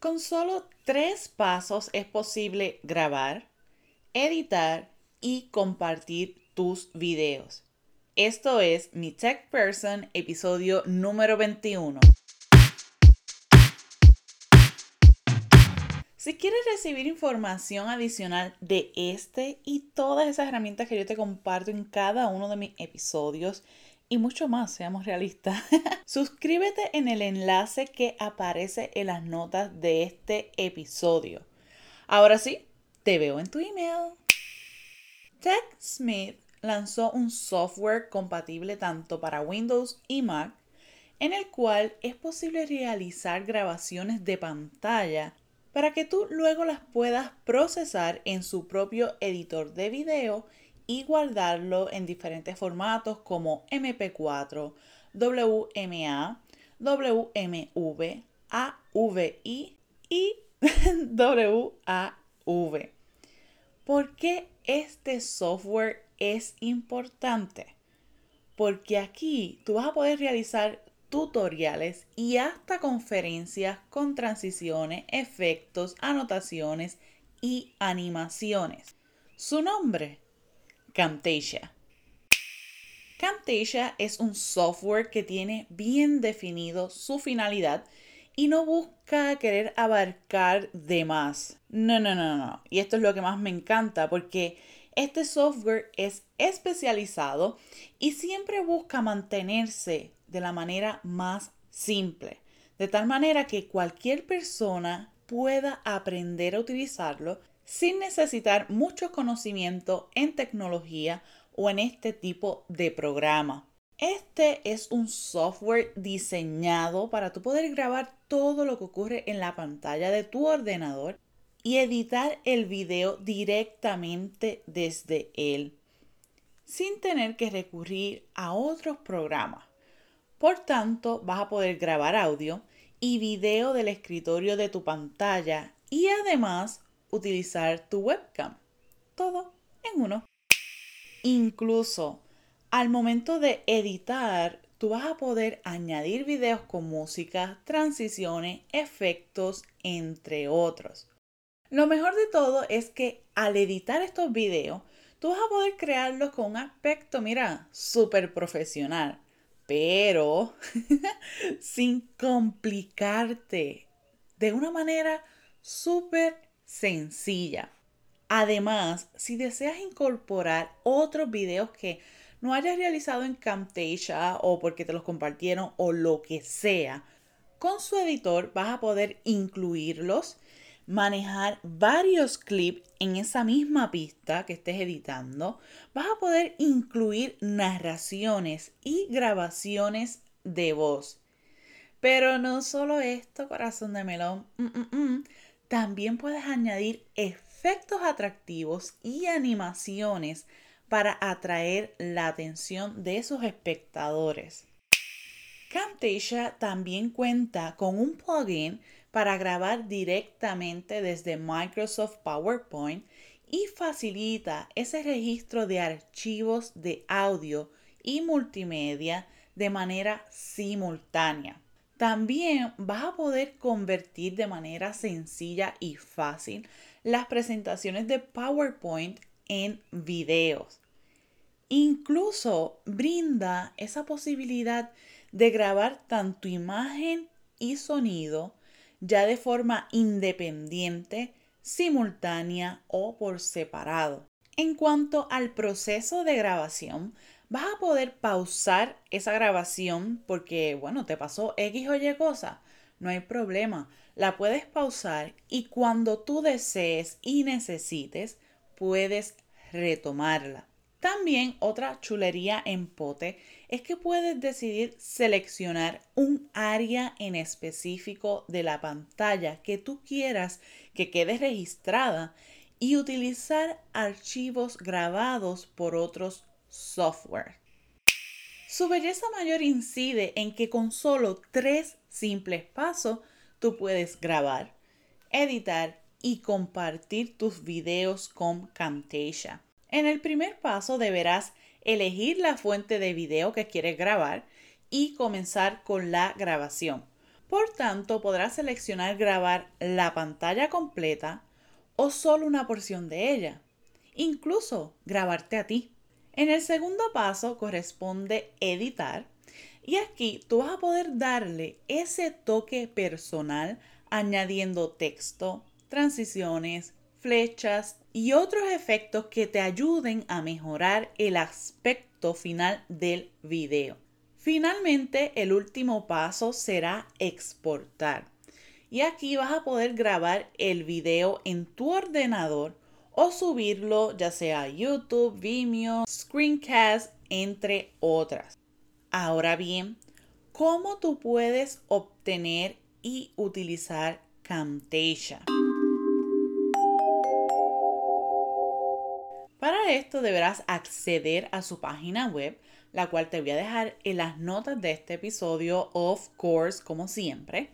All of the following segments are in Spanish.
Con solo tres pasos es posible grabar, editar y compartir tus videos. Esto es Mi Tech Person, episodio número 21. Si quieres recibir información adicional de este y todas esas herramientas que yo te comparto en cada uno de mis episodios, y mucho más, seamos realistas, suscríbete en el enlace que aparece en las notas de este episodio. Ahora sí, te veo en tu email. TechSmith lanzó un software compatible tanto para Windows y Mac en el cual es posible realizar grabaciones de pantalla para que tú luego las puedas procesar en su propio editor de video y guardarlo en diferentes formatos como MP4, WMA, WMV, AVI y WAV. ¿Por qué este software es importante? Porque aquí tú vas a poder realizar tutoriales y hasta conferencias con transiciones, efectos, anotaciones y animaciones. Su nombre, Camtasia. Camtasia es un software que tiene bien definido su finalidad y no busca querer abarcar de más. No, no, no, no. Y esto es lo que más me encanta porque este software es especializado y siempre busca mantenerse de la manera más simple, de tal manera que cualquier persona pueda aprender a utilizarlo sin necesitar mucho conocimiento en tecnología o en este tipo de programa. Este es un software diseñado para tú poder grabar todo lo que ocurre en la pantalla de tu ordenador y editar el video directamente desde él, sin tener que recurrir a otros programas. Por tanto, vas a poder grabar audio y video del escritorio de tu pantalla y además utilizar tu webcam. Todo en uno. Incluso al momento de editar, tú vas a poder añadir videos con música, transiciones, efectos, entre otros. Lo mejor de todo es que al editar estos videos, tú vas a poder crearlos con un aspecto, mira, súper profesional pero sin complicarte, de una manera súper sencilla. Además, si deseas incorporar otros videos que no hayas realizado en Camtasia o porque te los compartieron o lo que sea, con su editor vas a poder incluirlos manejar varios clips en esa misma pista que estés editando, vas a poder incluir narraciones y grabaciones de voz. Pero no solo esto, corazón de melón, mm, mm, mm. También puedes añadir efectos atractivos y animaciones para atraer la atención de esos espectadores. Camtasia también cuenta con un plugin para grabar directamente desde Microsoft PowerPoint y facilita ese registro de archivos de audio y multimedia de manera simultánea. También vas a poder convertir de manera sencilla y fácil las presentaciones de PowerPoint en videos. Incluso brinda esa posibilidad de grabar tanto imagen y sonido ya de forma independiente, simultánea o por separado. En cuanto al proceso de grabación, vas a poder pausar esa grabación porque, bueno, te pasó X o Y cosa. No hay problema. La puedes pausar y cuando tú desees y necesites, puedes retomarla. También otra chulería en pote es que puedes decidir seleccionar un área en específico de la pantalla que tú quieras que quede registrada y utilizar archivos grabados por otros software. Su belleza mayor incide en que con solo tres simples pasos tú puedes grabar, editar y compartir tus videos con Camtasia. En el primer paso deberás elegir la fuente de video que quieres grabar y comenzar con la grabación. Por tanto, podrás seleccionar grabar la pantalla completa o solo una porción de ella. Incluso grabarte a ti. En el segundo paso corresponde editar y aquí tú vas a poder darle ese toque personal añadiendo texto, transiciones, flechas y otros efectos que te ayuden a mejorar el aspecto final del video. Finalmente, el último paso será exportar. Y aquí vas a poder grabar el video en tu ordenador o subirlo ya sea YouTube, Vimeo, Screencast, entre otras. Ahora bien, ¿cómo tú puedes obtener y utilizar Camtasia? Para esto deberás acceder a su página web, la cual te voy a dejar en las notas de este episodio, of course, como siempre,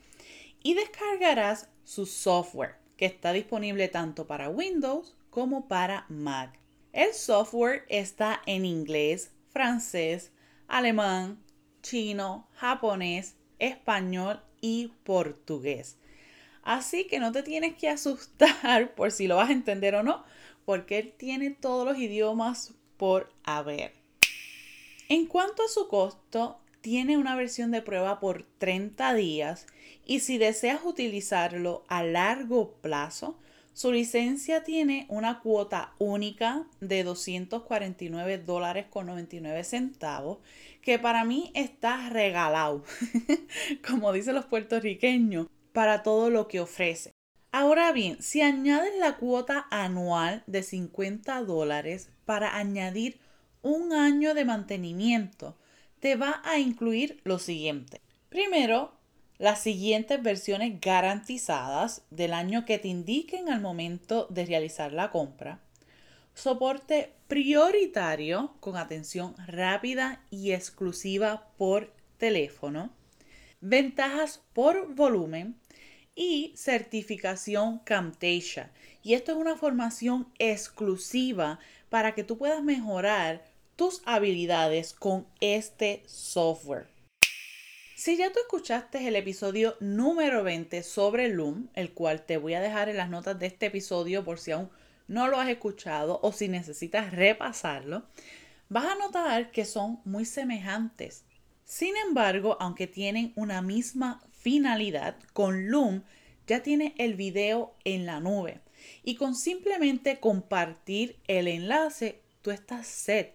y descargarás su software, que está disponible tanto para Windows como para Mac. El software está en inglés, francés, alemán, chino, japonés, español y portugués. Así que no te tienes que asustar por si lo vas a entender o no, porque él tiene todos los idiomas por haber. En cuanto a su costo, tiene una versión de prueba por 30 días y si deseas utilizarlo a largo plazo, su licencia tiene una cuota única de 249 dólares con 99 centavos, que para mí está regalado, como dicen los puertorriqueños, para todo lo que ofrece. Ahora bien, si añades la cuota anual de 50 dólares para añadir un año de mantenimiento, te va a incluir lo siguiente. Primero, las siguientes versiones garantizadas del año que te indiquen al momento de realizar la compra. Soporte prioritario con atención rápida y exclusiva por teléfono. Ventajas por volumen y certificación Camtasia. Y esto es una formación exclusiva para que tú puedas mejorar tus habilidades con este software. Si ya tú escuchaste el episodio número 20 sobre Loom, el cual te voy a dejar en las notas de este episodio por si aún no lo has escuchado o si necesitas repasarlo, vas a notar que son muy semejantes. Sin embargo, aunque tienen una misma finalidad, con Loom ya tiene el video en la nube y con simplemente compartir el enlace tú estás set.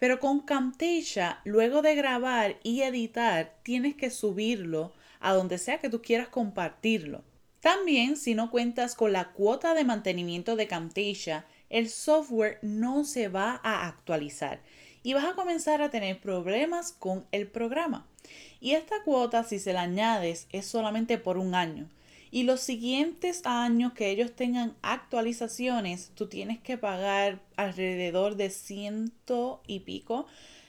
Pero con Camtasia, luego de grabar y editar, tienes que subirlo a donde sea que tú quieras compartirlo. También, si no cuentas con la cuota de mantenimiento de Camtasia, el software no se va a actualizar y vas a comenzar a tener problemas con el programa. Y esta cuota, si se la añades, es solamente por un año. Y los siguientes años que ellos tengan actualizaciones, tú tienes que pagar alrededor de ciento y pico,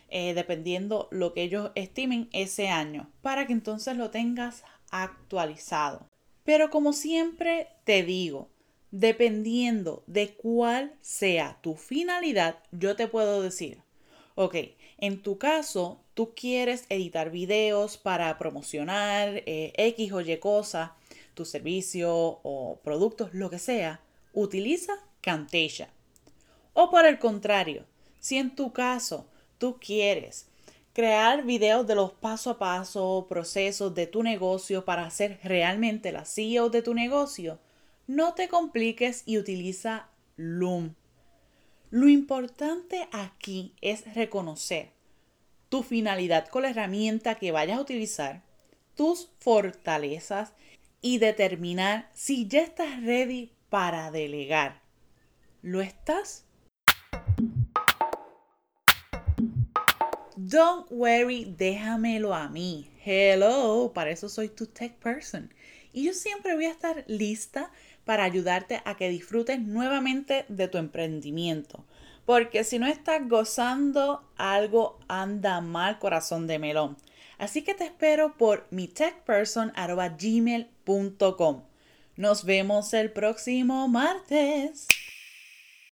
eh, dependiendo lo que ellos estimen ese año, para que entonces lo tengas actualizado. Pero como siempre te digo, dependiendo de cuál sea tu finalidad, yo te puedo decir, ok, en tu caso, tú quieres editar videos para promocionar eh, X o Y cosa, tu servicio o productos, lo que sea, utiliza Camtasia. O por el contrario, si en tu caso tú quieres crear videos de los paso a paso, procesos de tu negocio para ser realmente la CEO de tu negocio, no te compliques y utiliza Loom. Lo importante aquí es reconocer tu finalidad con la herramienta que vayas a utilizar, tus fortalezas y determinar si ya estás ready para delegar. ¿Lo estás? Don't worry, déjamelo a mí. Hello, para eso soy tu tech person. Y yo siempre voy a estar lista para ayudarte a que disfrutes nuevamente de tu emprendimiento. Porque si no estás gozando, algo anda mal, corazón de melón. Así que te espero por mi techperson.gmail.com. Nos vemos el próximo martes.